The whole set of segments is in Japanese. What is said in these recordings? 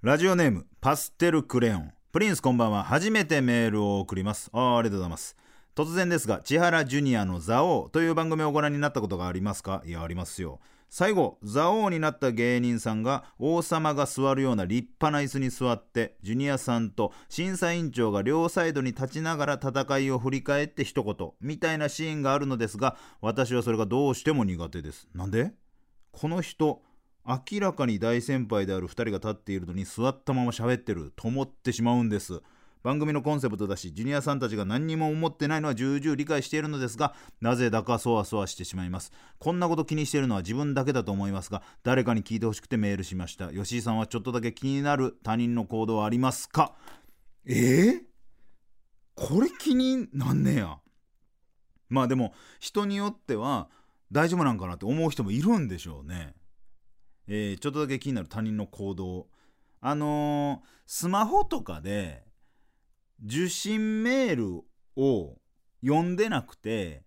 ラジオネームパステルクレヨン。プリンスこんばんは。初めてメールを送ります。あありがとうございます。突然ですが千原ジュニアの「ザオという番組をご覧になったことがありますか？いやありますよ。最後ザオになった芸人さんが王様が座るような立派な椅子に座ってジュニアさんと審査委員長が両サイドに立ちながら戦いを振り返って一言みたいなシーンがあるのですが私はそれがどうしても苦手です。なんで？この人明らかに大先輩である2人が立っているのに座ったまま喋ってると思ってしまうんです。番組のコンセプトだしジュニアさんたちが何にも思ってないのは重々理解しているのですがなぜだかそわそわしてしまいます。こんなこと気にしているのは自分だけだと思いますが誰かに聞いてほしくてメールしました。吉井さんはちょっとだけ気になる他人の行動はありますか？え？ー、これ気になんねや。まあでも人によっては大丈夫なんかなって思う人もいるんでしょうね。えーちょっとだけ気になる他人の行動。あのースマホとかで受信メールを読んでなくて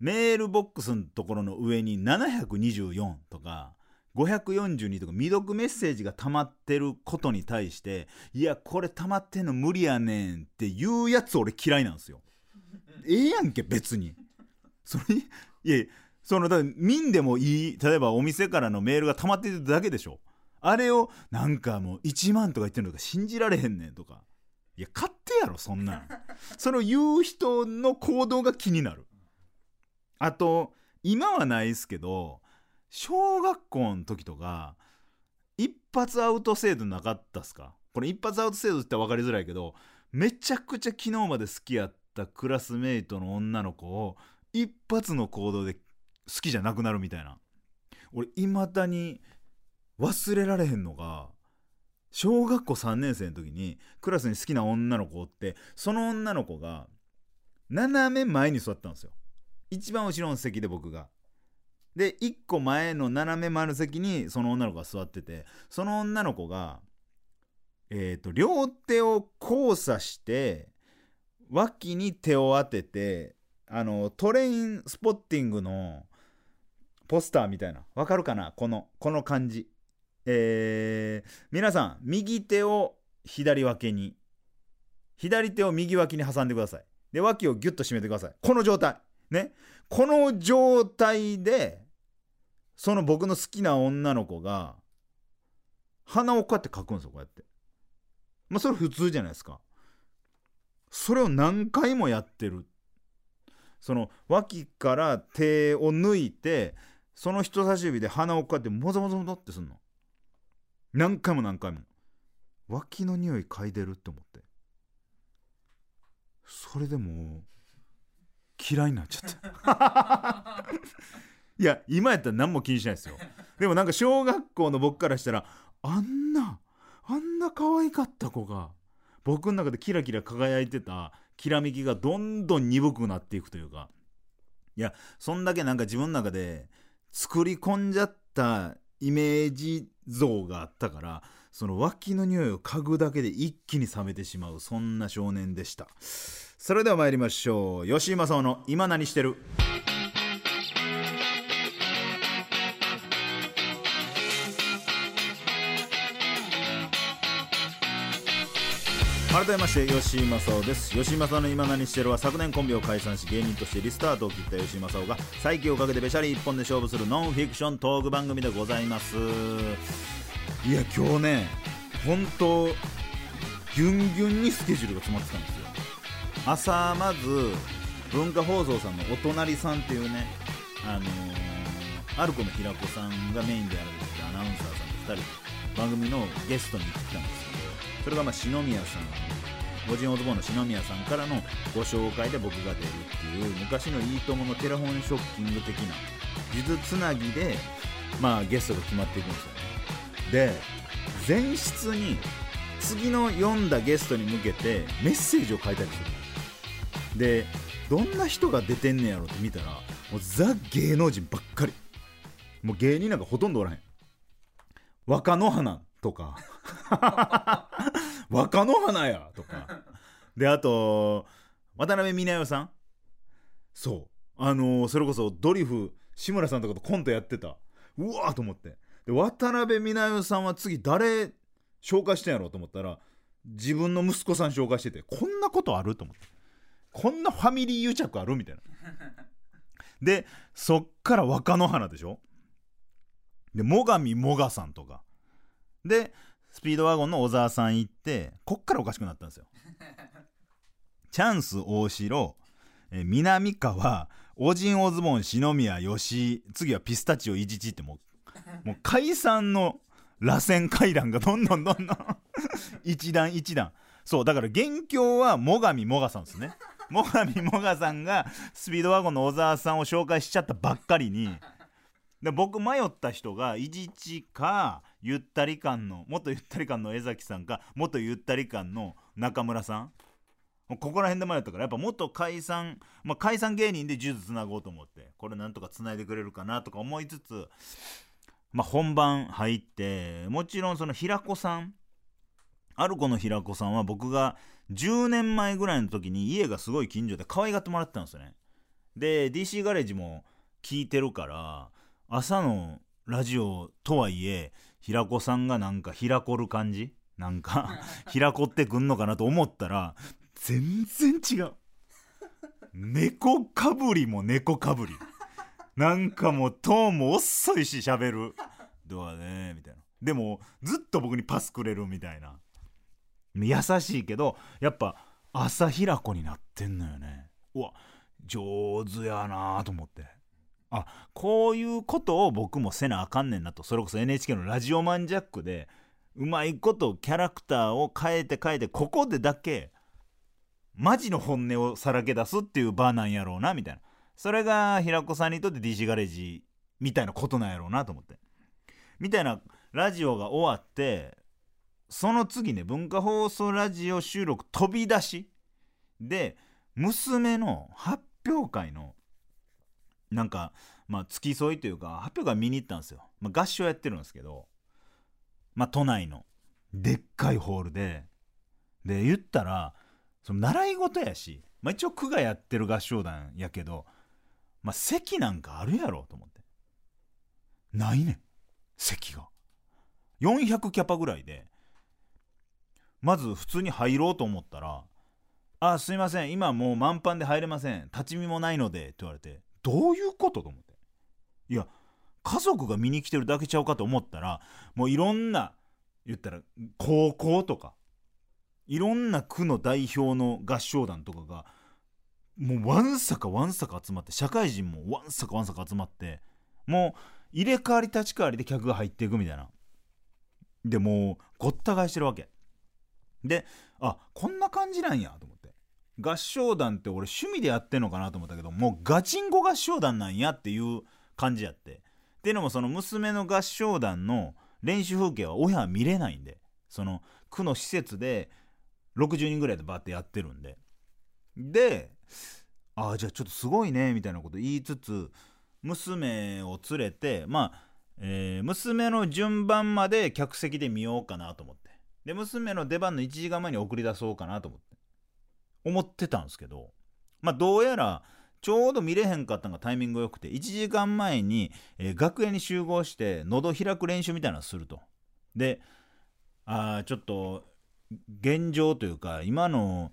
メールボックスのところの上に724とか542とか未読メッセージが溜まってることに対していやこれ溜まってんの無理やねんっていうやつ俺嫌いなんですよ。ええやんけ別に。それにいやそのだ見んでもいい例えばお店からのメールが溜まってるだけでしょあれをなんかもう1万とか言ってるのか信じられへんねんとかいや勝手やろそんなん。それを言う人の行動が気になる。あと今はないですけど小学校の時とか一発アウト制度なかったっすか？これ一発アウト制度って分かりづらいけどめちゃくちゃ昨日まで好きやったクラスメイトの女の子を一発の行動で好きじゃなくなるみたいな。俺いまだに忘れられへんのが小学校3年生の時にクラスに好きな女の子おってその女の子が斜め前に座ったんですよ。一番後ろの席で僕が。で1個前の斜め前の席にその女の子が座っててその女の子がえっ、と両手を交差して脇に手を当ててあのトレインスポッティングのポスターみたいな。わかるかな？このこの感じ。えー皆さん右手を左脇に左手を右脇に挟んでください。で脇をギュッと締めてください。この状態。ね。この状態でその僕の好きな女の子が鼻をこうやってかくんですよこうやって。まあそれ普通じゃないですか。それを何回もやってる。その脇から手を抜いてその人差し指で鼻をこうやってもぞもぞもぞってすんの。何回も何回も。脇の匂い嗅いでるって思って。それでも嫌いになっちゃった いや今やったら何も気にしないですよ。でもなんか小学校の僕からしたらあんなあんな可愛かった子が僕の中でキラキラ輝いてたきらめきがどんどん鈍くなっていくというか。いやそんだけなんか自分の中で作り込んじゃったイメージ像があったからその脇の匂いを嗅ぐだけで一気に冷めてしまうそんな少年でしたそれでは参りましょう吉井正夫の「今何してる?」改めまして吉井正夫です。吉井正夫の今何してるは昨年コンビを解散し芸人としてリスタートを切った吉井正夫が再起をかけてべしゃり一本で勝負するノンフィクショントーク番組でございます。いや今日ね本当ギュンギュンにスケジュールが詰まってたんですよ。朝まず文化放送さんのお隣さんっていうねあのー、アルコの平子さんがメインでやられてるアナウンサーさんと2人で番組のゲストに行ってきたんですけどそれがまあ篠宮さん五人おズボンの篠宮さんからのご紹介で僕が出るっていう昔の「いいとも!」のテレフォンショッキング的な数珠つなぎでまあゲストが決まっていくんですよねで前室に次の読んだゲストに向けてメッセージを書いたりするでどんな人が出てんねやろって見たらもうザ芸能人ばっかりもう芸人なんかほとんどおらへん若野花とか 若野花やとか。であと渡辺美奈代さん。そう。あのーそれこそドリフ志村さんとかとコントやってた。うわーと思って。で渡辺美奈代さんは次誰紹介してんやろうと思ったら自分の息子さん紹介しててこんなことあると思って。こんなファミリー癒着あるみたいな。でそっから若野花でしょ。で最上もがさんとか。でスピードワゴンの小沢さん行ってこっからおかしくなったんですよ。チャンス大城えー南川オジンオズボン篠宮吉次はピスタチオイジチってもう もう解散の螺旋階段がどんどんどんどん 一段一段。そうだから元凶は最上もがさんですね。最上もがさんがスピードワゴンの小沢さんを紹介しちゃったばっかりに。で僕迷った人がイジチかゆったり感の元ゆったり感の江崎さんか元ゆったり感の中村さん？ここら辺で迷ったからやっぱ元解散、まあ、解散芸人で呪術つなごうと思って。これなんとかつないでくれるかなとか思いつつ、まあ、本番入ってもちろんその平子さんある子の平子さんは僕が10年前ぐらいの時に家がすごい近所で可愛がってもらってたんですよね。で DC ガレージも聞いてるから朝のラジオとはいえ平子さんがなんか開こる感じ？なんか開こってくんのかなと思ったら全然違う。猫かぶりも猫かぶり。なんかもうトーンも遅いし喋る。どうだね？みたいな。でもずっと僕にパスくれるみたいな。優しいけどやっぱ朝平子になってんのよね。うわ上手やなと思ってあこういうことを僕もせなあかんねんなと。それこそ NHK のラジオマンジャックでうまいことキャラクターを変えて変えてここでだけマジの本音をさらけ出すっていう場なんやろうなみたいな。それが平子さんにとって DC ガレージみたいなことなんやろうなと思って。みたいなラジオが終わってその次ね文化放送ラジオ収録飛び出しで娘の発表会のなんかまあ付き添いというか発表会見に行ったんですよ、まあ、合唱やってるんですけどまあ都内のでっかいホールでで言ったらその習い事やし、まあ、一応区がやってる合唱団やけど、まあ、席なんかあるやろと思って。ないねん。席が。400キャパぐらいでまず普通に入ろうと思ったら「あすいません。今もう満帆で入れません。立ち見もないので」って言われて。どういうことと思って。いや家族が見に来てるだけちゃうかと思ったらもういろんな言ったら高校とかいろんな区の代表の合唱団とかがもうわんさかわんさか集まって社会人もわんさかわんさか集まってもう入れ替わり立ち替わりで客が入っていくみたいな。でもうごった返してるわけ。であこんな感じなんやと思って。合唱団って俺趣味でやってんのかなと思ったけどもうガチンコ合唱団なんやっていう感じやって。っていうのもその娘の合唱団の練習風景は親は見れないんで。その区の施設で60人ぐらいでバーってやってるんで。でああじゃあちょっとすごいねみたいなこと言いつつ娘を連れてまあ、えー娘の順番まで客席で見ようかなと思って。で娘の出番の1時間前に送り出そうかなと思って。思ってたんですけどまあどうやらちょうど見れへんかったのがタイミング良くて1時間前に、えー楽屋に集合して喉開く練習みたいなのをすると。であちょっと現状というか今の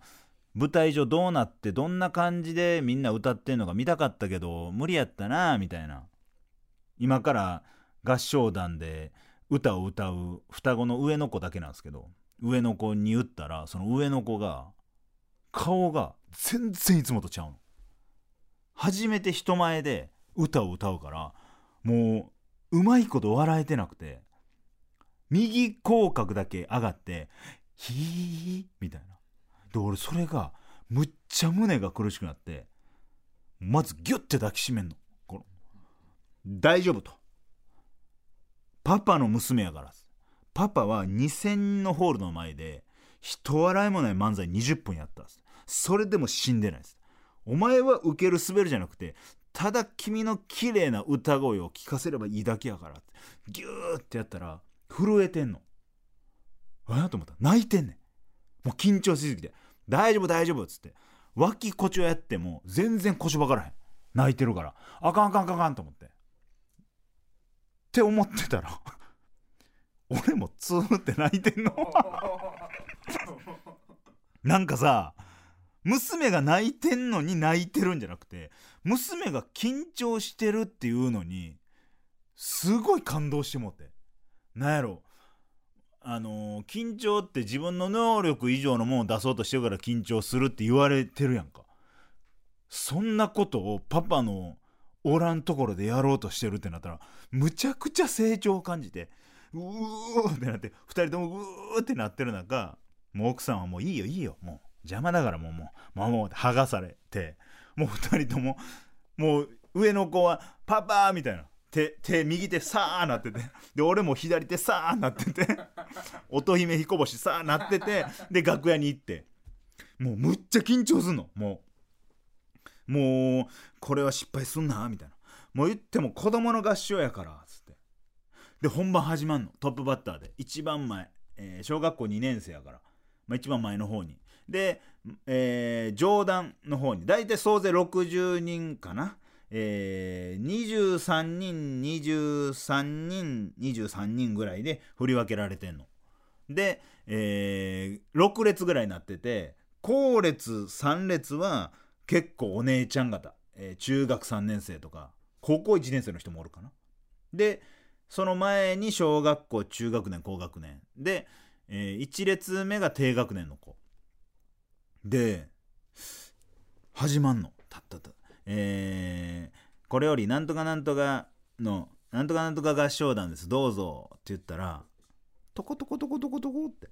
舞台上どうなってどんな感じでみんな歌ってんのか見たかったけど無理やったなみたいな。今から合唱団で歌を歌う双子の上の子だけなんですけど上の子に言ったらその上の子が顔が全然いつもとちゃうの。初めて人前で歌を歌うからもううまいこと笑えてなくて右口角だけ上がってヒーみたいな。で俺それがむっちゃ胸が苦しくなってまずギュッて抱きしめんの。この大丈夫と。パパの娘やからパパは2000人のホールの前で人笑いもない漫才20分やったんですそれでも死んでないです。お前は受ける滑るじゃなくてただ君の綺麗な歌声を聞かせればいいだけやからってギューってやったら震えてんの。えと思った？泣いてんねん。もう緊張しすぎて大丈夫大丈夫っつって脇こちをやっても全然腰分からへん。泣いてるから。あかんあかんあかんあかんと思って。って思ってたら俺もツーって泣いてんの。なんかさ娘が泣いてんのに泣いてるんじゃなくて娘が緊張してるっていうのにすごい感動してもって。なんやろ。あのー緊張って自分の能力以上のものを出そうとしてるから緊張するって言われてるやんか。そんなことをパパのおらんところでやろうとしてるってなったらむちゃくちゃ成長を感じてうーってなって2人ともうーってなってる中もう奥さんはもういいよいいよもう。邪魔だからもうもうもう剥がされてもう2人とももう上の子は「パパ!」みたいな。手手右手さあなってて。で俺も左手さあなってて。乙姫彦星さあなってて。で楽屋に行って。もうむっちゃ緊張すんの。もう。もうこれは失敗すんなみたいな。もう言っても子供の合唱やからつって。で本番始まんの。トップバッターで。一番前、えー小学校2年生やから、まあ、一番前の方に。で、えー上段の方に大体総勢60人かな。えー、23人23人23人ぐらいで振り分けられてんの。で、えー6列ぐらいになってて後列3列は結構お姉ちゃん方、えー中学3年生とか高校1年生の人もおるかな。でその前に小学校中学年高学年。で、え1列目が低学年の子。で始まんの。たったった。えーこれよりなんとかなんとかのなんとかなんとか合唱団です。どうぞ。って言ったらトコトコトコトコトコって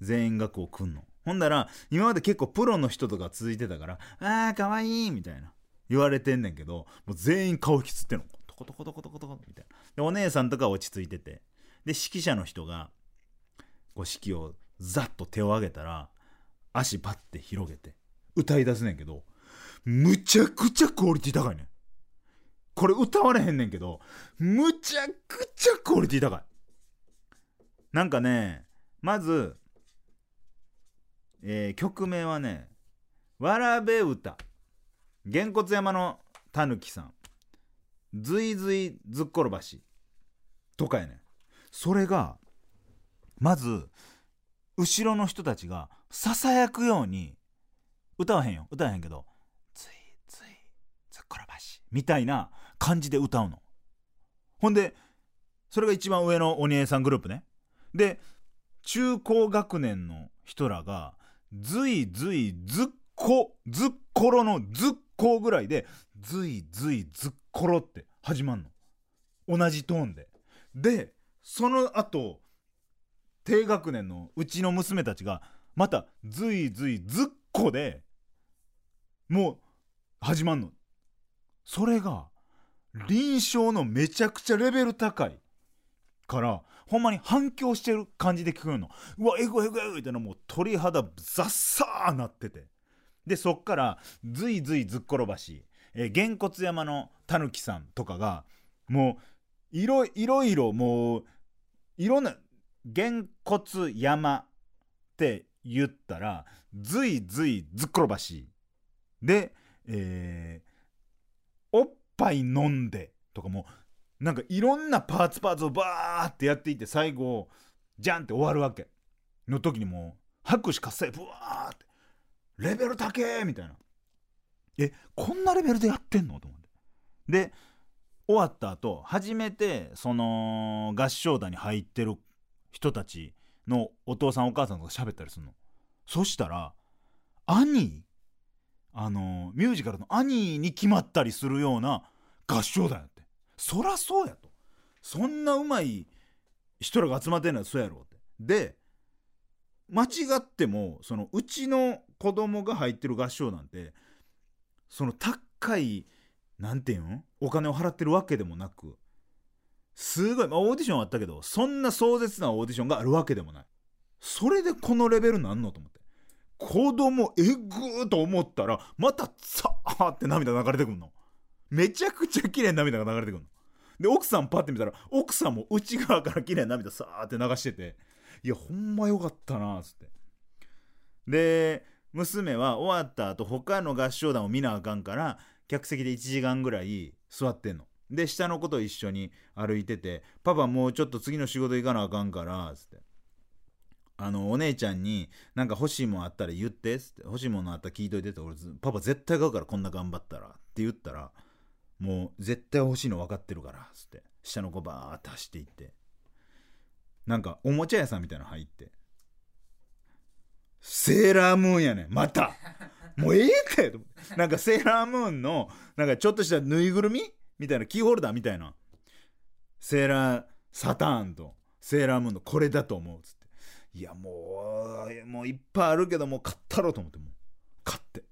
全員がこう来んの。ほんだら今まで結構プロの人とか続いてたから「あーかわいい」みたいな言われてんねんけどもう全員顔引きつってんの。トコトコトコトコトコみたいな。でお姉さんとか落ち着いてて。で指揮者の人がこう指揮をザッと手を上げたら足パッて広げて歌い出すねんけどむちゃくちゃクオリティ高いねん。これ歌われへんねんけどむちゃくちゃクオリティ高い。なんかねまず、えー曲名はね「わらべ歌」げんこつ山のたぬきさん「ずいずいずっころばし」とかやねん。それがまず後ろの人たちがささやくように歌わへんよ。歌わへんけど「ついついずっころばし」みたいな感じで歌うの。ほんでそれが一番上のお姉さんグループね。で中高学年の人らがずいずいずっこずっころのずっこぐらいでずいずいずっころって始まんの。同じトーンで。でその後低学年のうちの娘たちがまたずいずいずっこでもう始まんの。それが臨床のめちゃくちゃレベル高いからほんまに反響してる感じで聞こえるの。うわエグエグエグってのもう鳥肌ザッサーなってて。でそっからずいずいずっころばし、えー、げんこつ山のたぬきさんとかがもういろいろいろもういろんなげんこつ山って言ったらずいずいずっころばしで、えーおっぱい飲んでとかもなんかいろんなパーツパーツをバーってやっていって最後ジャンって終わるわけの時にもう拍手喝采ブワーってレベル高えみたいな。えこんなレベルでやってんのと思って。で終わった後初めてその合唱団に入ってる人たちのお父さんお母さんとか喋ったりするの。そしたら兄あのミュージカルの兄に決まったりするような合唱団やって。そらそうやと。そんなうまい人らが集まってんのはそうやろって。で間違ってもそのうちの子供が入ってる合唱団ってその高いなんていうん？お金を払ってるわけでもなくすごい、まあ、オーディションあったけどそんな壮絶なオーディションがあるわけでもない。それでこのレベルなんのと思って。子供えぐーと思ったらまたさーって涙流れてくんの。めちゃくちゃ綺麗な涙が流れてくんの。で奥さんパッて見たら奥さんも内側から綺麗な涙さーって流してて。いやほんまよかったなーっつって。で娘は終わった後他の合唱団を見なあかんから客席で1時間ぐらい座ってんの。で下の子と一緒に歩いてて「パパもうちょっと次の仕事行かなあかんから」つって「あのお姉ちゃんになんか欲しいもんあったら言って」つって「欲しいものあったら聞いといて」って。俺パパ絶対買うからこんな頑張ったら」って言ったら「もう絶対欲しいの分かってるから」つって。下の子バーって走っていって。なんかおもちゃ屋さんみたいなの入ってセーラームーンやねん。また。もうええってと思って。なんかセーラームーンのなんかちょっとしたぬいぐるみみたいなキーホルダーみたいな。セーラーサターンとセーラームーンのこれだと思うつって。いやもうもういっぱいあるけどもう買ったろうと思ってもう。買って。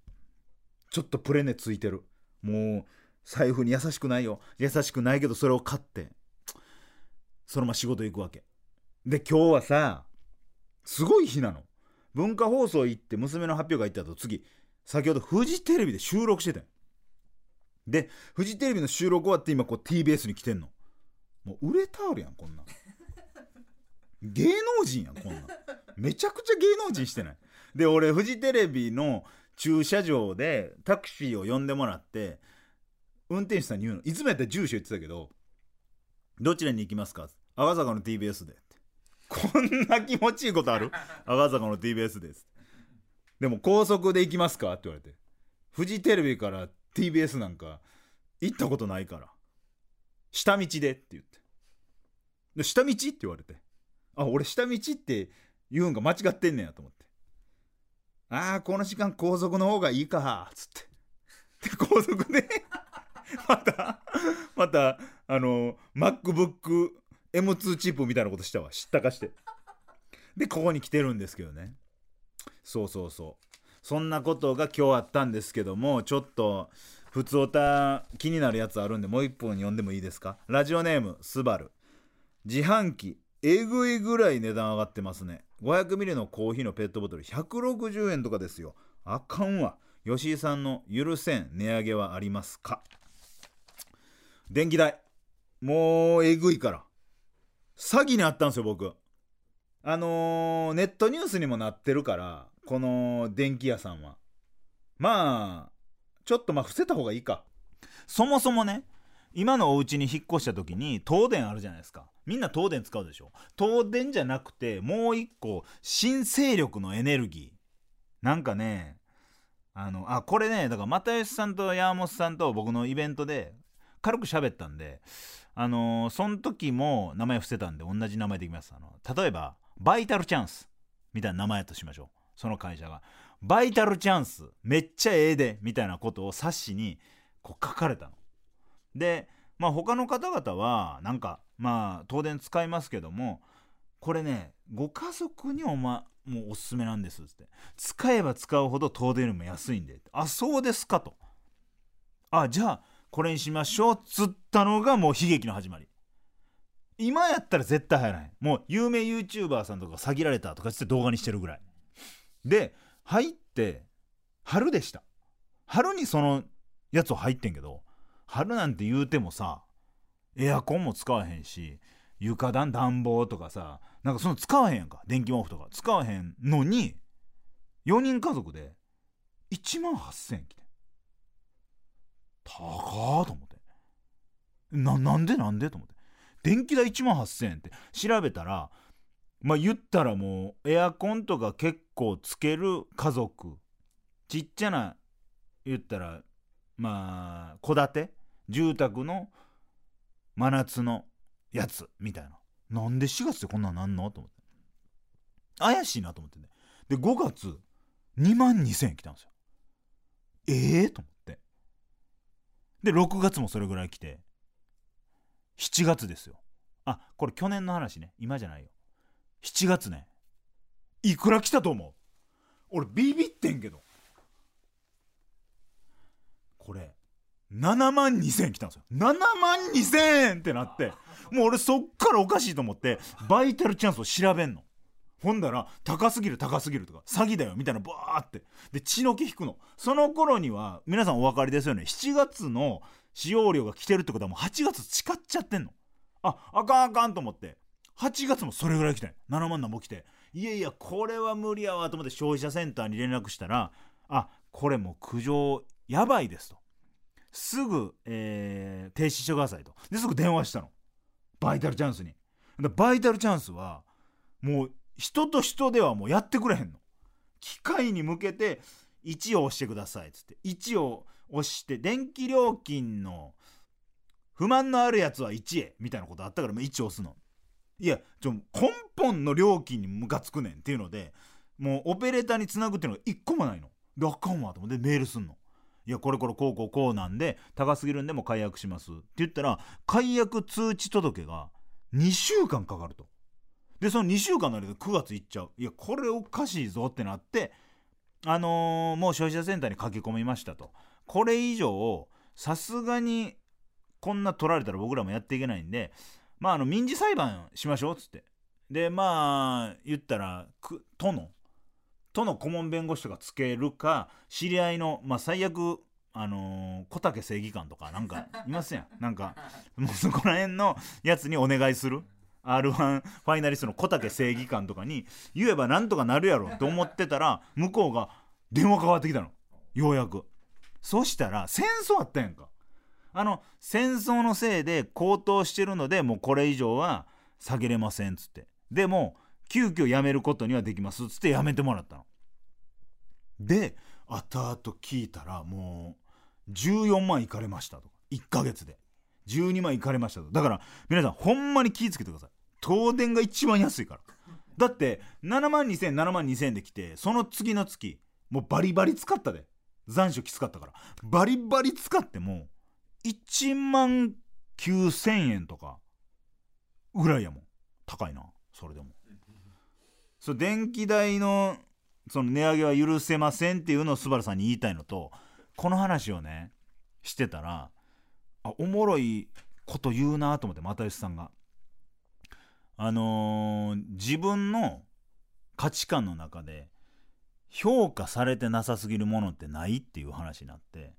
ちょっとプレネついてる。もう財布に優しくないよ。優しくないけどそれを買って。そのまま仕事行くわけ。で今日はさすごい日なの。文化放送行って娘の発表会行った後次。先ほどフジテレビで収録してたよ。でフジテレビの収録終わって今こう TBS に来てんの。もう売れたあるやんこんな。芸能人やんこんな。めちゃくちゃ芸能人してない。で俺フジテレビの駐車場でタクシーを呼んでもらって運転手さんに言うの。いつもやったら住所言ってたけどどちらに行きますか？赤坂の TBS で。こんな気持ちいいことある？赤坂の TBS です。でも高速で行きますか？って言われて。フジテレビから TBS なんか行ったことないから。下道でって言って。で下道って言われて。あ俺下道って言うんが間違ってんねやと思って。ああこの時間高速の方がいいかっつって。で高速で またまたあの MacBookM2 チップみたいなことしたわ。知ったかして。でここに来てるんですけどね。そうそうそう。そんなことが今日あったんですけどもちょっと普通おた気になるやつあるんでもう一本読んでもいいですか？ラジオネームスバル。自販機えぐいぐらい値段上がってますね。500ミリのコーヒーのペットボトル160円とかですよ。あかんわ。吉井さんの許せん値上げはありますか？電気代。もうえぐいから。詐欺にあったんですよ僕。あのーネットニュースにもなってるからこの電気屋さんは。まあちょっとまあ伏せた方がいいか。そもそもね今のお家に引っ越した時に東電あるじゃないですか。みんな東電使うでしょ。東電じゃなくてもう一個新勢力のエネルギー。なんかねあのあこれねだから又吉さんと山本さんと僕のイベントで軽く喋ったんであのーその時も名前伏せたんで同じ名前でいきます。あの例えばバイタルチャンスみたいな名前としましょう。その会社が。バイタルチャンスめっちゃええでみたいなことを冊子にこう書かれたの。でまあ他の方々はなんかまあ東電使いますけどもこれねご家族におまもうおすすめなんですって。使えば使うほど東電よりも安いんで。あそうですかと。あじゃあこれにしましょうつったのがもう悲劇の始まり。今やったら絶対入らないもう有名 YouTuber さんとか詐欺られたとかつって動画にしてるぐらい。で入って春でした。春にそのやつを入ってんけど春なんて言うてもさエアコンも使わへんし床暖暖房とかさなんかその使わへんやんか。電気毛布とか。使わへんのに4人家族で1万8000円来て高ーと思って。ななんでなんでと思って。電気代1万8000円って調べたらまあ言ったらもうエアコンとか結構つける家族。ちっちゃな言ったらまあ戸建て？住宅の真夏のやつみたいな。なんで4月でこんなんなんの？と思って。怪しいなと思ってね。で5月2万2000円来たんですよ。ええと思って。で6月もそれぐらい来て。7月ですよ。あこれ去年の話ね。今じゃないよ。7月ね。いくら来たと思う？俺ビビってんけど。これ7万2000円来たんですよ。7万2000円ってなってもう俺そっからおかしいと思ってバイタルチャンスを調べんの。ほんだら高すぎる高すぎるとか詐欺だよみたいなバーって。で血の気引くの。その頃には皆さんお分かりですよね。7月の使用量が来てるってことはもう8月誓っちゃってんの。ああかんあかんと思って。8月もそれぐらい来て7万なんぼ来て。いやいやこれは無理やわと思って消費者センターに連絡したらあこれもう苦情やばいですと。すぐ、えー停止してくださいと。ですぐ電話したの。バイタルチャンスに。バイタルチャンスはもう人と人ではもうやってくれへんの。機械に向けて1を押してくださいっつって。1を押して電気料金の不満のあるやつは1へみたいなことあったからもう1押すの。いやちょ根本の料金にムカつくねんっていうのでもうオペレーターにつなぐっていうのが1個もないの。であかんわと思ってメールすんの。いやこれこれこうこうこうなんで高すぎるんでも解約しますって言ったら解約通知届が2週間かかると。でその2週間の間で9月いっちゃう。いやこれおかしいぞってなってあのーもう消費者センターに書き込みましたと。これ以上さすがにこんな取られたら僕らもやっていけないんでまああの民事裁判しましょうっつって。でまあ言ったらく都の都の顧問弁護士とかつけるか知り合いのまあ最悪あのー小竹正義官とかなんかいますやん。なんかもうそこら辺のやつにお願いする。r 1ファイナリストの小竹正義官とかに言えばなんとかなるやろって思ってたら向こうが電話かかってきたの。ようやく。そしたら戦争あったやんかあの戦争のせいで高騰してるのでもうこれ以上は下げれませんっつって。でも急遽やめることにはできますっつってやめてもらったの。で後々聞いたらもう14万いかれましたとか。1ヶ月で。12万いかれましたと。だから皆さんほんまに気ぃつけてください。東電が一番安いから。だって7万2000 7万2000で来てその次の月もうバリバリ使ったで。残暑きつかったから。バリバリ使っても1万9000円とかぐらいやもん。高いな。それでも。そ電気代のその値上げは許せませんっていうのをスバルさんに言いたいのとこの話をねしてたらあおもろいこと言うなと思って又吉さんが。あのー自分の価値観の中で評価されてなさすぎるものってないっていう話になって。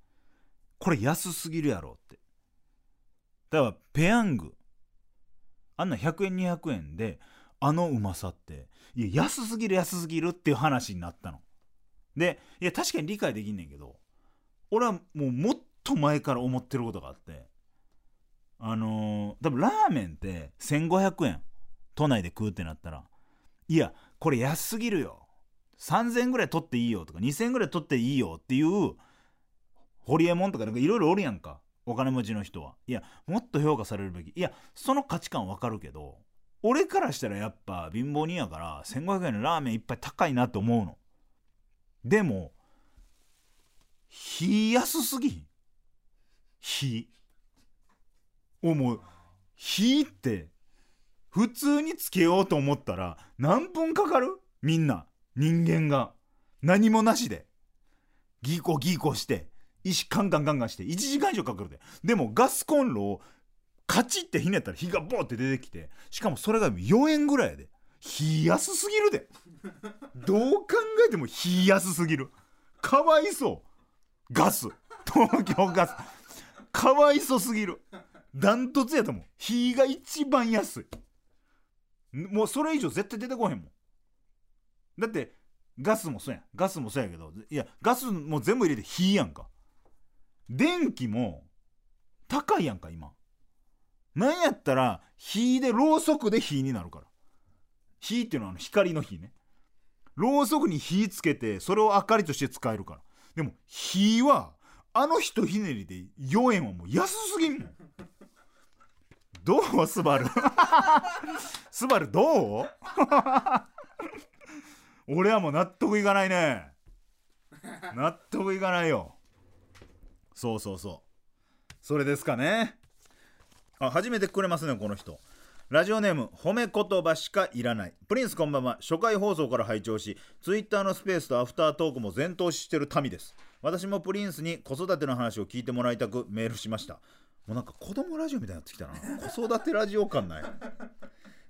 これ安すぎるやろって。だからペヤング。あんな100円200円であのうまさって。いや安すぎる安すぎるっていう話になったの。でいや確かに理解できんねんけど俺はもうもっと前から思ってることがあって。あのー多分ラーメンって1500円都内で食うってなったらいやこれ安すぎるよ。3000円ぐらい取っていいよとか2000円ぐらい取っていいよっていうホリエモンとかなんかいろいろおるやんか。お金持ちの人は。いやもっと評価されるべき。いやその価値観わかるけど俺からしたらやっぱ貧乏人やから1500円のラーメンいっぱい高いなって思うの。でも火安すぎひん。火。思う。火って普通につけようと思ったら何分かかる？みんな。人間が。何もなしで。ギコギコして。石カンカンカンカンして1時間以上かかるで。でもガスコンロをカチッてひねったら火がボーって出てきてしかもそれが4円ぐらいやで。火安すぎるで。どう考えても火安すぎる。かわいそう。ガス。東京ガス。かわいそうすぎる。ダントツやと思う。火が一番安い。もうそれ以上絶対出てこへんもん。だってガスもそうやん。ガスもそうやけどいやガスも全部入れて火やんか。電気も高いやんか今。なんやったら火でろうそくで火になるから。火っていうのはあの光の火ね。ろうそくに火つけてそれを明かりとして使えるから。でも火はあのひとひねりで4円はもう安すぎんもん。どう？スバル。スバルどう？俺はもう納得いかないね。納得いかないよ。そうそうそう。それですかね。あ初めてくれますねこの人。ラジオネーム褒め言葉しかいらない。プリンスこんばんは。初回放送から拝聴しツイッターのスペースとアフタートークも全投資してる民です。私もプリンスに子育ての話を聞いてもらいたくメールしました。もうなんか子供ラジオみたいになってきたな。子育てラジオ感ない。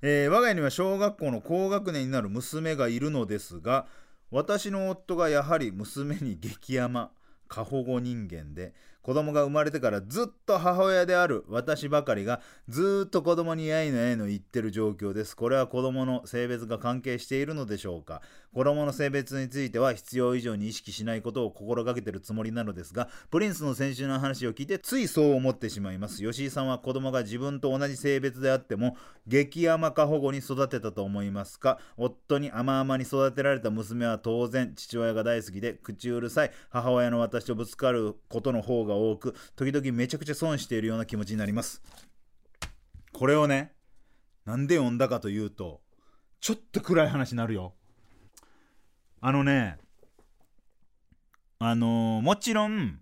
えー我が家には小学校の高学年になる娘がいるのですが私の夫がやはり娘に激甘。過保護人間で子供が生まれてからずっと母親である私ばかりがずっと子供にやいのやいの言ってる状況です。これは子供の性別が関係しているのでしょうか。子供の性別については必要以上に意識しないことを心がけてるつもりなのですがプリンスの先週の話を聞いてついそう思ってしまいます。吉井さんは子供が自分と同じ性別であっても激甘か保護に育てたと思いますか？夫に甘々に育てられた娘は当然父親が大好きで口うるさい母親の私とぶつかることの方が多く時々めちゃくちゃ損しているような気持ちになります。これをねなんで読んだかというとちょっと暗い話になるよ。あのねあのーもちろん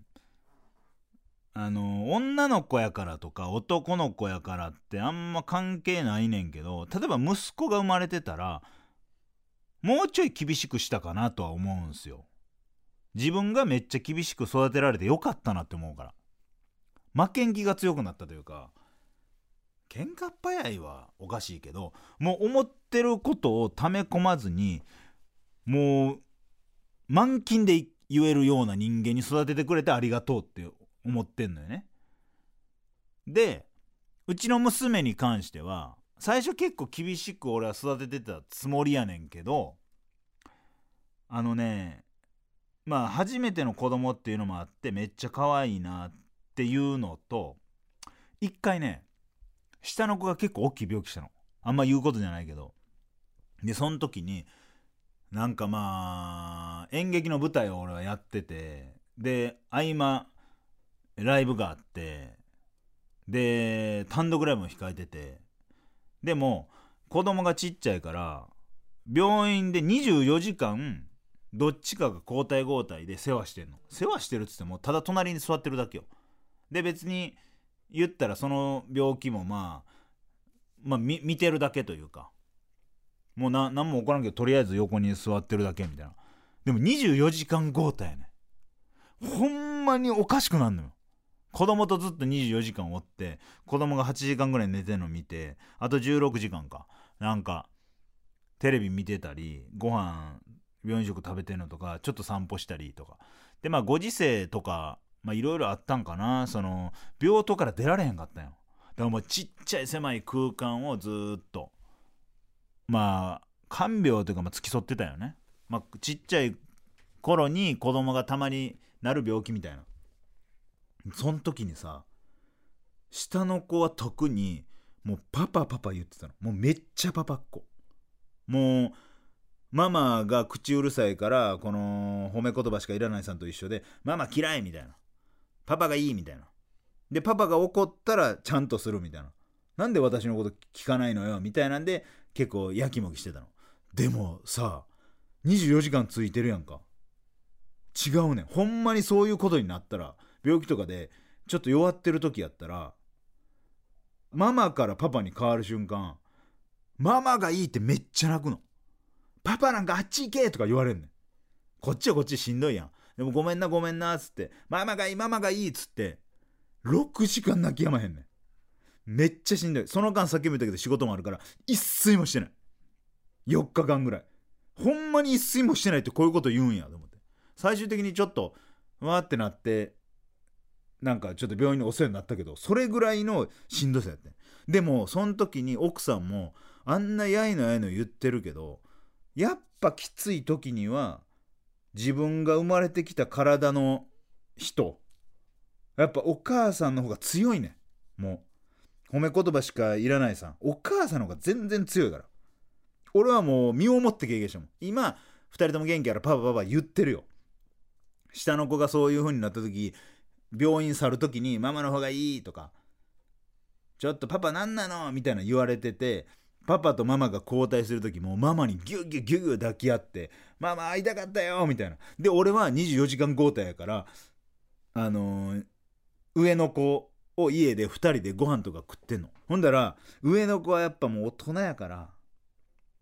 あの女の子やからとか男の子やからってあんま関係ないねんけど例えば息子が生まれてたらもうちょい厳しくしたかなとは思うんすよ。自分がめっちゃ厳しく育てられてよかったなって思うから負けん気が強くなったというか喧嘩っ早いはおかしいけどもう思ってることを溜め込まずにもう満勤で言えるような人間に育ててくれてありがとうって思ってんのよね。でうちの娘に関しては最初結構厳しく俺は育ててたつもりやねんけどあのねまあ初めての子供っていうのもあってめっちゃ可愛いなっていうのと一回ね下の子が結構大きい病気したの。あんま言うことじゃないけど。でその時になんかまあ演劇の舞台を俺はやっててで合間ライブがあってで単独ライブも控えててでも子供がちっちゃいから病院で24時間どっちかが交代交代で世話してんの。世話してるっつってもただ隣に座ってるだけよ。で別に言ったらその病気もまあまあ見てるだけというか。もうな何も起こらんけどとりあえず横に座ってるだけみたいな。でも24時間交代やねほんまにおかしくなんのよ。子供とずっと24時間おって子供が8時間ぐらい寝てんの見てあと16時間か。なんかテレビ見てたりご飯病院食食べてんのとかちょっと散歩したりとか。でまあご時世とかまあいろいろあったんかな。その病棟から出られへんかったんよ。だからもうちっちゃい狭い空間をずっと。まあ看病というかまあ付き添ってたよね、まあ、ちっちゃい頃に子供がたまになる病気みたいな。そん時にさ下の子は特にもうパパパパ言ってたの。もうめっちゃパパっ子。もうママが口うるさいからこの褒め言葉しかいらないさんと一緒でママ嫌いみたいな。パパがいいみたいな。でパパが怒ったらちゃんとするみたいな。なんで私のこと聞かないのよみたいなんで結構やきもきしてたの。でもさ24時間ついてるやんか。違うねん。ほんまにそういうことになったら病気とかでちょっと弱ってる時やったらママからパパに変わる瞬間ママがいいってめっちゃ泣くの。パパなんかあっち行けとか言われんねん。こっちはこっちしんどいやん。でもごめんなごめんなっつって。ママがいいママがいいっつって。6時間泣きやまへんねん。めっちゃしんどい。その間さっきも言ったけど仕事もあるから一睡もしてない。4日間ぐらい。ほんまに一睡もしてないってこういうこと言うんやと思って。最終的にちょっとわーってなってなんかちょっと病院にお世話になったけどそれぐらいのしんどさやってん。でもその時に奥さんもあんなやいのやいの言ってるけどやっぱきつい時には自分が生まれてきた体の人やっぱお母さんの方が強いね。もう褒め言葉しかいらないさん。お母さんの方が全然強いから。俺はもう身をもって経験したも今2人とも元気やらパパパパ言ってるよ。下の子がそういう風になった時病院去る時にママの方がいいとかちょっとパパ何なのみたいな言われててパパとママが交代する時もママにギュッギュッギュッギュ抱き合って「ママ会いたかったよ」みたいな。で俺は24時間交代やからあのー上の子を家で2人でご飯とか食ってんの。ほんだら上の子はやっぱもう大人やから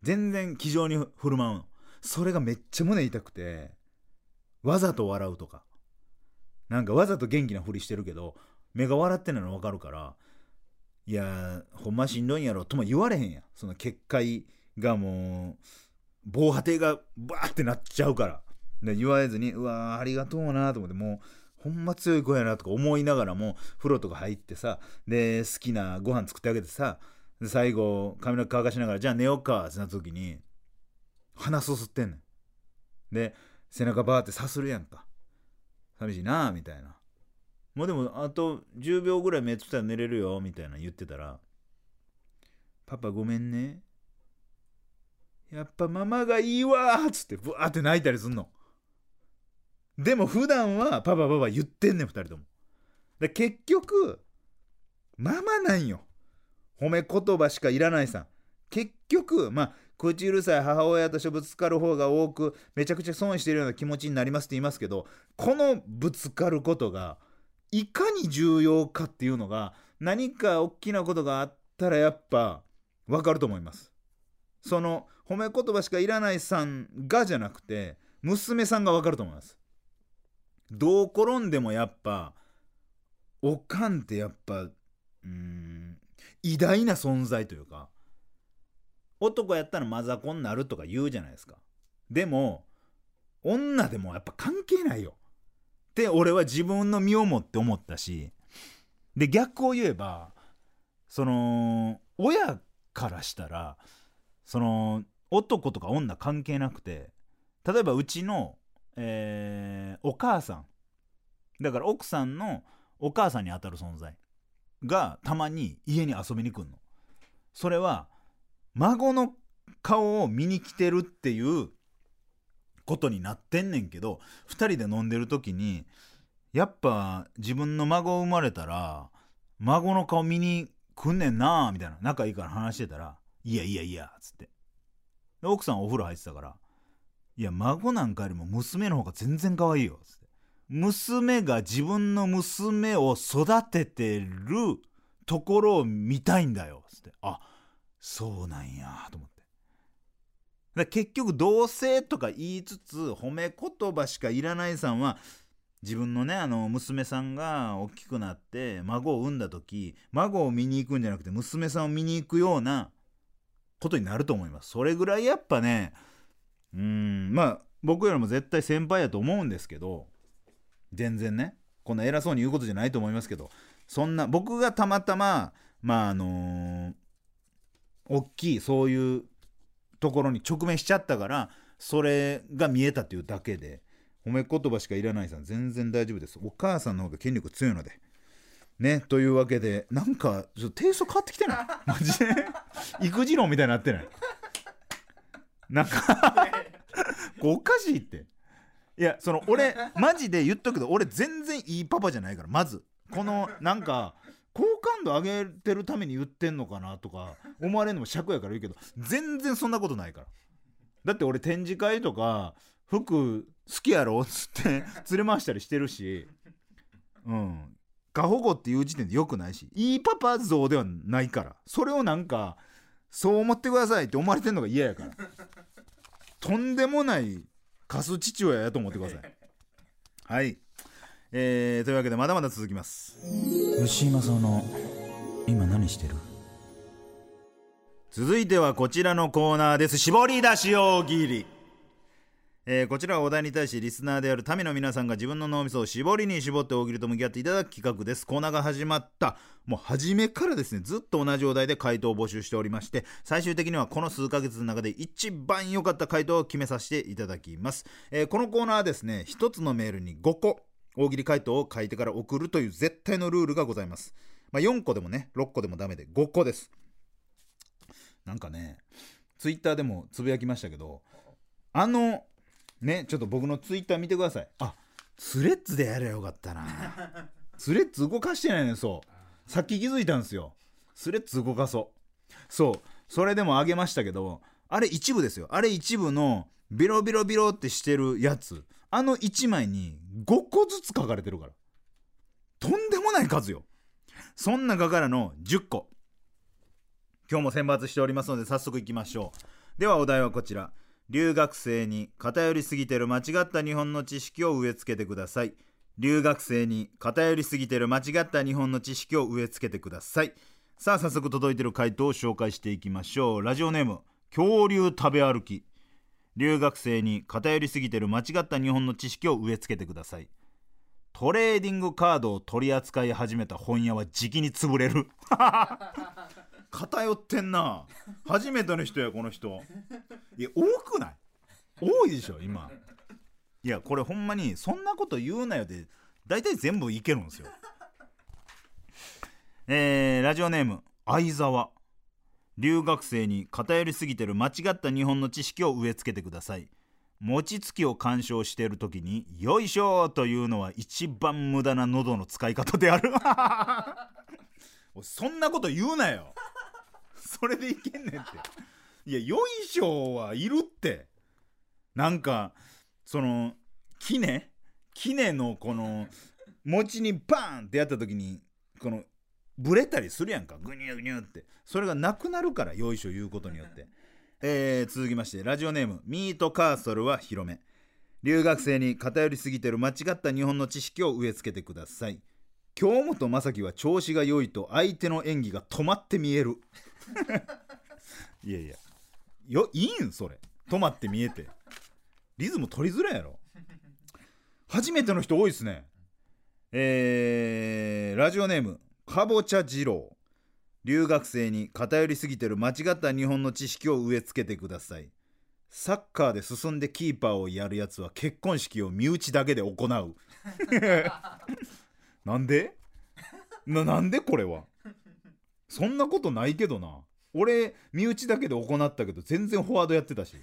全然気丈に振る舞うの。それがめっちゃ胸痛くてわざと笑うとか。なんかわざと元気なふりしてるけど目が笑ってないの分かるからいやほんましんどいんやろとも言われへんやその結界がもう防波堤がバーってなっちゃうから。で言われずにうわーありがとうなと思ってもうほんま強い子やなとか思いながらも風呂とか入ってさで好きなご飯作ってあげてさで最後髪の毛乾かしながらじゃあ寝ようかってなった時に鼻すすってんねん。で背中バーってさするやんか。寂しいなみたいな。もうでもあと10秒ぐらい目つぶったら寝れるよみたいな言ってたらパパごめんね。やっぱママがいいわっつってブワーって泣いたりすんの。でも普段はパパパパ言ってんねん2人とも。で結局ママなんよ。褒め言葉しかいらないさ結局まあ口うるさい母親としてぶつかる方が多くめちゃくちゃ損してるような気持ちになりますって言いますけどこのぶつかることがいかに重要かっていうのが何か大きなことがあったらやっぱ分かると思います。その褒め言葉しかいらないさんがじゃなくて娘さんが分かると思います。どう転んでもやっぱおかんってやっぱうん偉大な存在というか男やったらマザコンになるとか言うじゃないですか。でも女でもやっぱ関係ないよ。って俺は自分の身をもって思ったしで逆を言えばその親からしたらその男とか女関係なくて例えばうちの、えーお母さんだから奥さんのお母さんにあたる存在がたまに家に遊びに来んの。それは孫の顔を見に来てるっていうことになってんねんけど2人で飲んでる時にやっぱ自分の孫生まれたら孫の顔見に来んねんなみたいな仲いいから話してたら「いやいやいや」っつって。奥さんお風呂入ってたから「いや孫なんかよりも娘の方が全然可愛いよ」っつって。娘が自分の娘を育ててるところを見たいんだよつって。あそうなんやと思って。だ結局同性とか言いつつ褒め言葉しかいらないさんは自分のねあの娘さんが大きくなって孫を産んだ時孫を見に行くんじゃなくて娘さんを見に行くようなことになると思います。それぐらいやっぱねうんまあ僕よりも絶対先輩やと思うんですけど全然ねこんな偉そうに言うことじゃないと思いますけどそんな僕がたまたままああの大きいそういうところに直面しちゃったからそれが見えたっていうだけで褒め言葉しかいらないさん全然大丈夫です。お母さんの方が権力強いので。ねというわけでなんかちょっとテイスト変わってきてない？マジで？育児論みたいになってない？なんかおかしいって。いやその俺マジで言っとくけど俺全然いいパパじゃないからまず。このなんか好感度上げてるために言ってんのかなとか思われるのも尺やから言うけど全然そんなことないから。だって俺展示会とか服好きやろっつって連れ回したりしてるしうん。過保護っていう時点で良くないしいいパパ像ではないから。それをなんかそう思ってくださいって思われてんのが嫌やから。とんでもないカス父親やと思ってください。はい。えー、というわけでまだまだ続きます。吉井正夫の今何してる？続いてはこちらのコーナーです。絞り出し大喜利。えーこちらはお題に対しリスナーである民の皆さんが自分の脳みそを絞りに絞って大喜利と向き合っていただく企画です。コーナーが始まった。もう初めからですねずっと同じお題で回答を募集しておりまして最終的にはこの数ヶ月の中で一番良かった回答を決めさせていただきます、えーこのコーナーはですね1つのメールに5個大喜利回答を書いてから送るという絶対のルールがございます、まあ、4個でもね6個でもダメで5個です。なんかねツイッターでもつぶやきましたけどあのねちょっと僕のツイッター見てください。あスレッズでやればよかったな。スレッズ動かしてないねそう。さっき気づいたんですよ。スレッズ動かそう。そう。それでもあげましたけどあれ一部ですよ。あれ一部のビロビロビロってしてるやつ。あの1枚に5個ずつ書かれてるから。とんでもない数よ。そん中からの10個。今日も選抜しておりますので早速いきましょう。ではお題はこちら。留学生に偏りすぎてる間違った日本の知識を植え付けてください。留学生に偏りすぎてる間違った日本の知識を植え付けてください。さあ早速届いてる回答を紹介していきましょう。ラジオネーム恐竜食べ歩き。留学生に偏りすぎてる間違った日本の知識を植え付けてください。トレーディングカードを取り扱い始めた本屋はじきに潰れる。偏ってんな。初めての人やこの人。いや多くない？多いでしょ今。いやこれほんまにそんなこと言うなよで大体全部いけるんですよ。えーラジオネーム相沢。留学生に偏りすぎてる間違った日本の知識を植え付けてください。餅つきを鑑賞している時に「よいしょ!」というのは一番無駄な喉の使い方である。そんなこと言うなよ。それでいけんねんって。いやよいしょはいるって。なんかそのキネキネのこの餅にバーンってやった時にこのブレたりするやんか。グニュグニュって。それがなくなるからよいしょ言うことによって。えー続きましてラジオネームミートカーソルは広め。留学生に偏りすぎてる間違った日本の知識を植え付けてください。京本正樹は調子が良いと相手の演技が止まって見える。いやいや。よいいんそれ。止まって見えて。リズム取りづらいやろ。初めての人多いですね。えーラジオネームかぼちゃ二郎。留学生に偏りすぎてる間違った日本の知識を植え付けてください。サッカーで進んでキーパーをやるやつは結婚式を身内だけで行う。なんで？ななんでこれは？そんなことないけどな。俺身内だけで行ったけど全然フォワードやってたし。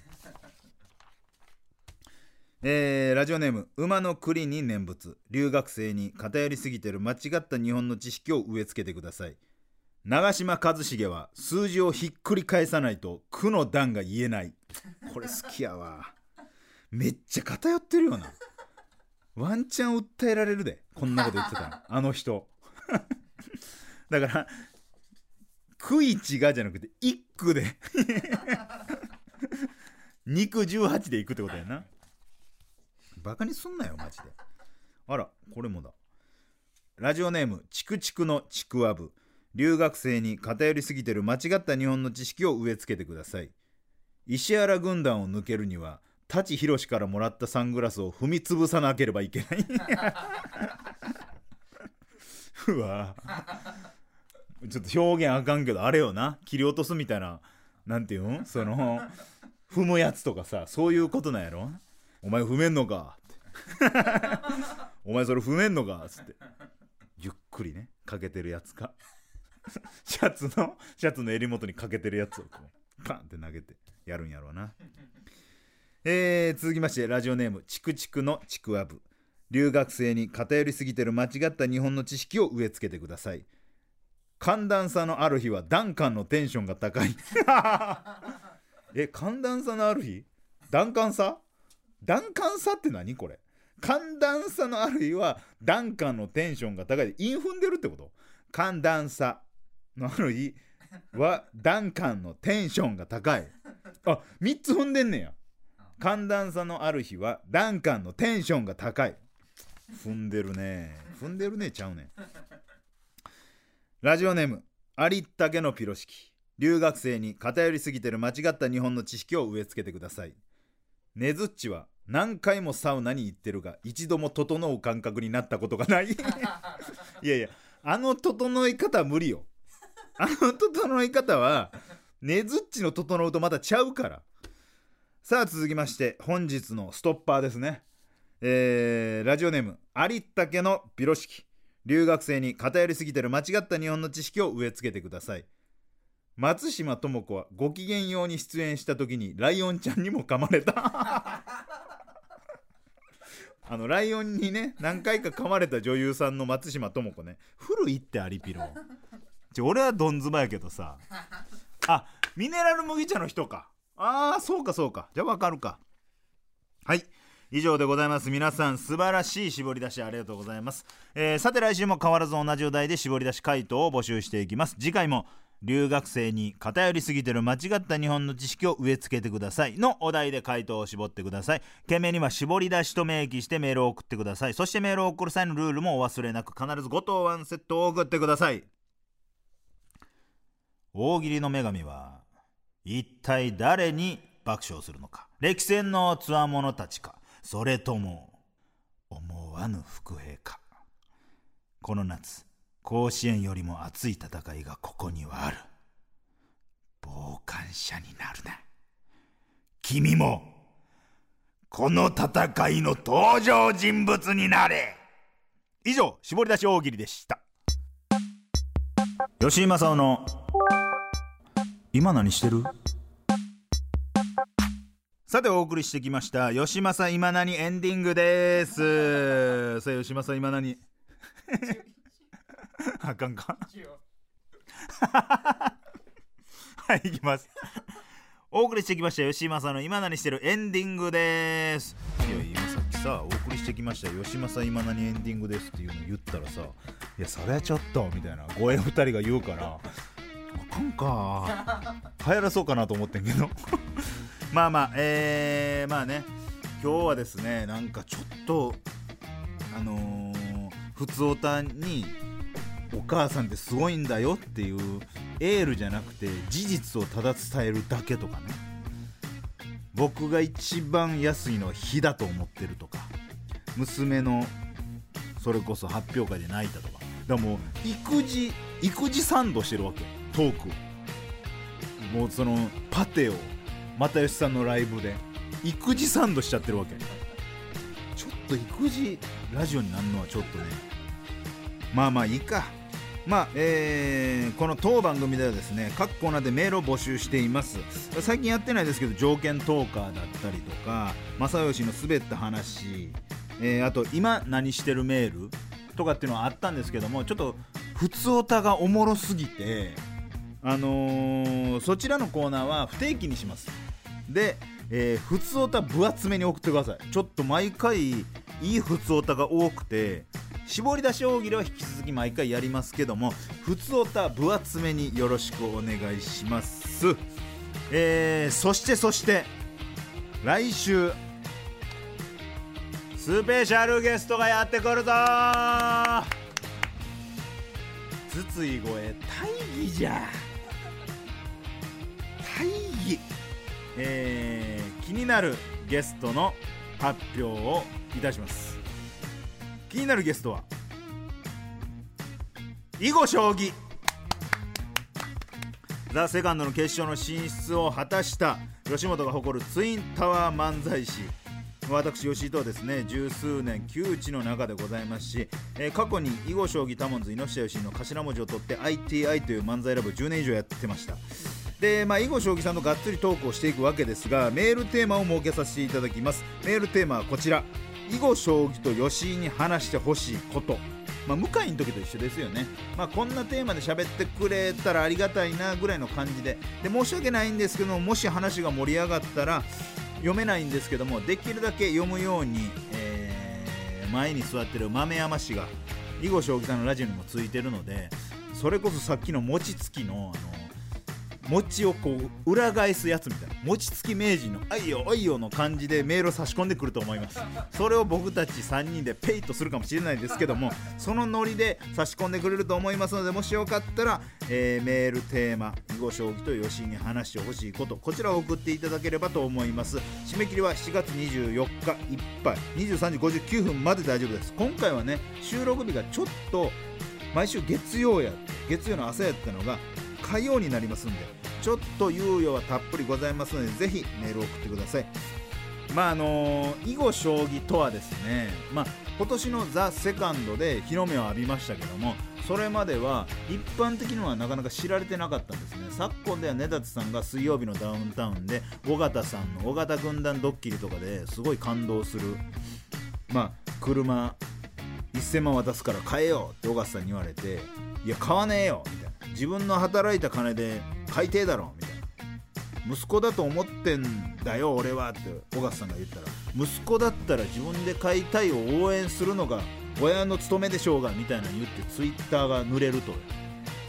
えーラジオネーム馬の栗に念仏。留学生に偏りすぎてる間違った日本の知識を植え付けてください。長嶋一茂は数字をひっくり返さないと苦の段が言えない。これ好きやわ。めっちゃ偏ってるよな。ワンチャン訴えられるでこんなこと言ってたらあの人。だからクイチがじゃなくて一句で。肉18でいくってことやな。バカにすんなよマジで。あらこれもだ。ラジオネームチクチクのちくわぶ。留学生に偏りすぎてる間違った日本の知識を植え付けてください。石原軍団を抜けるには舘ひろしからもらったサングラスを踏み潰さなければいけない。うわ。ちょっと表現あかんけどあれよな。切り落とすみたいななんていうん？その踏むやつとかさそういうことなんやろ？お前踏めんのか。っ てお前それ踏めんのか。つって。ゆっくりね。かけてるやつか。シャツのシャツの襟元にかけてるやつをこうパンって投げてやるんやろうな。えー、続きましてラジオネームチクチクのちくわぶ。留学生に偏りすぎてる間違った日本の知識を植え付けてください。寒暖差のある日はダンカンのテンションが高い。え寒暖差のある日？暖寒差？暖寒差って何これ？寒暖差のある日はダンカンのテンションが高い韻踏んでるってこと？寒暖差のある日はダンカンのテンションが高い。あ3つ踏んでんねや。寒暖差のある日はダンカンのテンションが高い。踏んでるね。踏んでるねちゃうね。んラジオネームありったけのピロシキ。留学生に偏りすぎてる間違った日本の知識を植え付けてください。ねずっちは何回もサウナに行ってるが一度も整う感覚になったことがない。いやいやあの整い方は無理よ。あの整い方はねずっちの整うとまたちゃうから。さあ続きまして本日のストッパーですね。えー、ラジオネームありったけのピロシキ。留学生に偏りすぎてる間違った日本の知識を植え付けてください。松島智子はご機嫌ように出演した時にライオンちゃんにも噛まれた。あのライオンにね何回か噛まれた女優さんの松島智子ね。古いってアリピロちょ俺はどんずばやけどさ。あミネラル麦茶の人か。ああそうかそうか。じゃあわかるか。はい。以上でございます。皆さん素晴らしい絞り出しありがとうございます、えーさて来週も変わらず同じお題で絞り出し回答を募集していきます。次回も留学生に偏りすぎてる間違った日本の知識を植え付けてください。のお題で回答を絞ってください。件名には絞り出しと明記してメールを送ってください。そしてメールを送る際のルールもお忘れなく必ず5等ワンセットを送ってください。大喜利の女神は一体誰に爆笑するのか。歴戦のつわものたちか。それとも思わぬ伏兵か。この夏甲子園よりも熱い戦いがここにはある。傍観者になるな。君もこの戦いの登場人物になれ。以上絞り出し大喜利でした。吉井正夫の今何してる？さてお送りしてきました吉正今何エンディングです。さあ吉正今何？あかんかはい行きます。お送りしてきました吉正の今何してる？エンディングです。いや今さっきさお送りしてきました吉正今何エンディングですっていうの言ったらさいやそれはちょっとみたいな護衛二人が言うからあかんか流行らそうかなと思ってんけど。まあまあえー、まあね。今日はですねなんかちょっとあのー、普通おたにお母さんってすごいんだよっていうエールじゃなくて事実をただ伝えるだけとかね。僕が一番安いのは火だと思ってるとか。娘のそれこそ発表会で泣いたとか。だからもう育児育児サンドしてるわけ。トークもうそのパテを又吉さんのライブで。育児サンドしちゃってるわけ。ちょっと育児ラジオになるのはちょっとね。まあまあいいか。まあえーこの当番組ではですね各コーナーでメールを募集しています。最近やってないですけど条件トーカーだったりとか正義の滑った話、えーあと今何してるメールとかっていうのはあったんですけどもちょっと普通オタがおもろすぎてあのーそちらのコーナーは不定期にします。で、えー、普通オタ分厚めに送ってください。ちょっと毎回いい普通オタが多くて絞り出し大喜利は引き続き毎回やりますけども普通オタ分厚めによろしくお願いします。えー、そしてそして来週スペシャルゲストがやってくるぞ。筒井声大義じゃ。大義。えー、気になるゲストの発表をいたします。気になるゲストは囲碁将棋。ザ・セカンドの決勝の進出を果たした吉本が誇るツインタワー漫才師。私吉井とはですね十数年旧知の中でございますし、えー過去に囲碁将棋タモンズ猪下義井の頭文字を取って ITI という漫才ラブを10年以上やってました。で、まあ、囲碁将棋さんとがっつりトークをしていくわけですがメールテーマを設けさせていただきます。メールテーマはこちら。囲碁将棋と吉井に話してほしいこと。まあ、向井の時と一緒ですよね、まあ、こんなテーマで喋ってくれたらありがたいなぐらいの感じで。で申し訳ないんですけどもし話が盛り上がったら読めないんですけどもできるだけ読むように、えー前に座ってる豆山氏が囲碁将棋さんのラジオにもついてるのでそれこそさっきの餅つきのあの餅をこう裏返すやつみたいな。餅つき名人の「あいよあいよ」の感じでメールを差し込んでくると思います。それを僕たち3人でペイとするかもしれないですけどもそのノリで差し込んでくれると思いますのでもしよかったら、えーメールテーマ囲碁将棋と吉井に話してほしいことこちらを送っていただければと思います。締め切りは7月24日いっぱい。23時59分まで大丈夫です。今回はね収録日がちょっと毎週月曜や月曜の朝やったのが火曜になりますんでちょっと猶予はたっぷりございますのでぜひメール送ってください。まああの囲碁将棋とはですねまあ今年の「ザ・セカンドで日の目を浴びましたけどもそれまでは一般的にはなかなか知られてなかったんですね。昨今では根建さんが水曜日のダウンタウンで尾形さんの尾形軍団ドッキリとかですごい感動するまあ車1000万渡すから買えよって尾形さんに言われていや買わねえよみたいな。自分の働いた金で買いてえだろみたいな息子だと思ってんだよ俺はって尾形さんが言ったら息子だったら自分で買いたいを応援するのが親の務めでしょうがみたいなの言ってツイッターが濡れると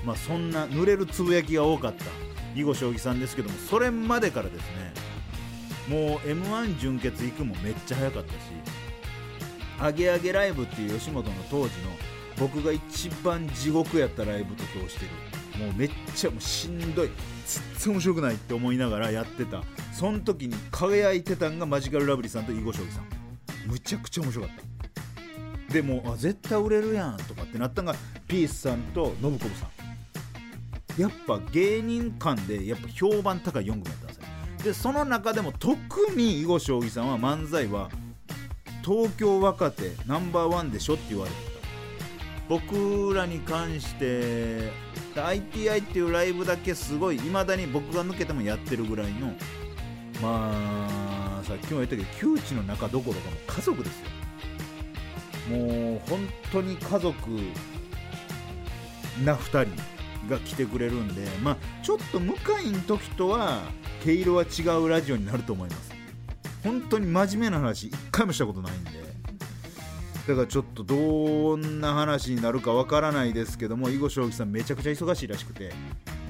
まあそんな濡れるつぶやきが多かった。囲碁将棋さんですけどもそれまでからですねもう m 1準決行くもめっちゃ早かったしアゲアゲライブっていう吉本の当時の僕が一番地獄やったライブと評してる。もうめっちゃもうしんどい全然面白くないって思いながらやってた。その時に輝いてたんがマジカルラブリーさんと囲碁将棋さん。むちゃくちゃ面白かった。でもあ絶対売れるやんとかってなったのがピースさんと信子さん。やっぱ芸人間でやっぱ評判高い4組だったんですよ。でその中でも特に囲碁将棋さんは漫才は東京若手ナンバーワンでしょって言われてた。僕らに関して ITI っていうライブだけすごいいまだに僕が抜けてもやってるぐらいのまあさっきも言ったけど窮地の中どころかも家族ですよ。もう本当に家族な2人が来てくれるんでまあちょっと向井の時とは毛色は違うラジオになると思います。本当に真面目な話一回もしたことないんで。だからちょっとどんな話になるかわからないですけども囲碁将棋さんめちゃくちゃ忙しいらしくて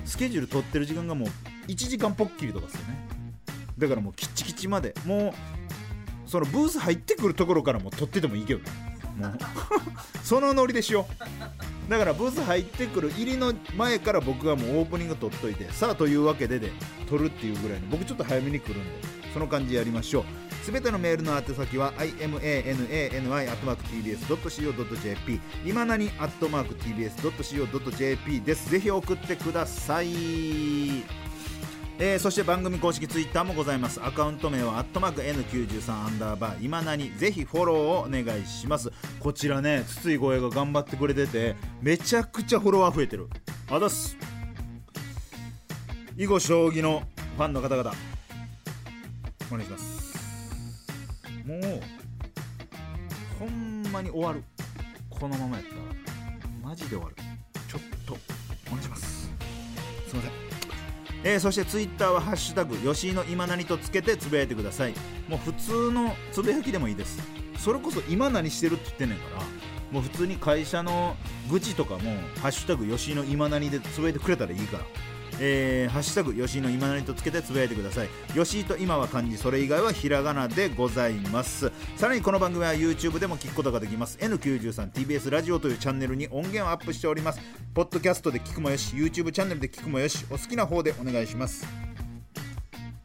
スケジュール取ってる時間がもう1時間ポッキリとかですよね。だからもうキッチキチまでもうそのブース入ってくるところからもう撮っててもいいけどもう そのノリでしよう。だからブース入ってくる入りの前から僕がもうオープニング撮っといてさあというわけでで撮るっていうぐらいの僕ちょっと早めに来るんでその感じやりましょう。すべてのメールの宛先は imanany.tbs.co.jp 今なに .tbs.co.jp です。ぜひ送ってください。えーそして番組公式ツイッターもございます。アカウント名はアットマーク N93 アンダーバー。今なにぜひフォローをお願いします。こちらね筒井護衛が頑張ってくれててめちゃくちゃフォロワー増えてる。あざす。囲碁将棋のファンの方々。お願いします。もうほんまに終わる。このままやったらマジで終わる。ちょっとお願いします。すいません。えーそしてツイッターは「ハッシュタグ吉井の今何」とつけてつぶやいてください。もう普通のつぶやきでもいいです。それこそ今何してるって言ってんねんからもう普通に会社の愚痴とかも「ハッシュタグ吉井の今何」でつぶやいてくれたらいいから。えーハッシュタグ吉井の今何とつけてつぶやいてください。吉井と今は漢字それ以外はひらがなでございます。さらにこの番組は YouTube でも聞くことができます。N93TBS ラジオというチャンネルに音源をアップしております。ポッドキャストで聞くもよし YouTube チャンネルで聞くもよしお好きな方でお願いします。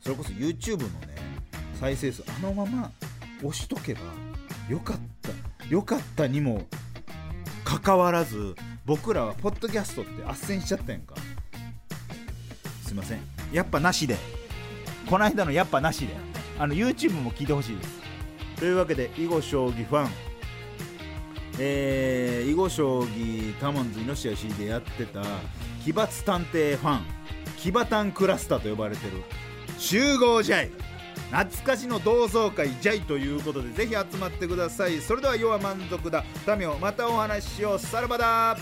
それこそ YouTube のね再生数あのまま押しとけばよかった。よかったにもかかわらず僕らはポッドキャストって斡旋しちゃったやんか。すいません。やっぱなしで。この間のやっぱなしで。あの YouTube も聞いてほしいです。というわけで囲碁将棋ファン。えー囲碁将棋タモンズイノシシでやってた奇抜探偵ファン。キバタンクラスターと呼ばれてる。集合ジャイ。懐かしの同窓会ジャイということでぜひ集まってください。それでは世は満足だ。民をまたお話ししよう。さらばだ。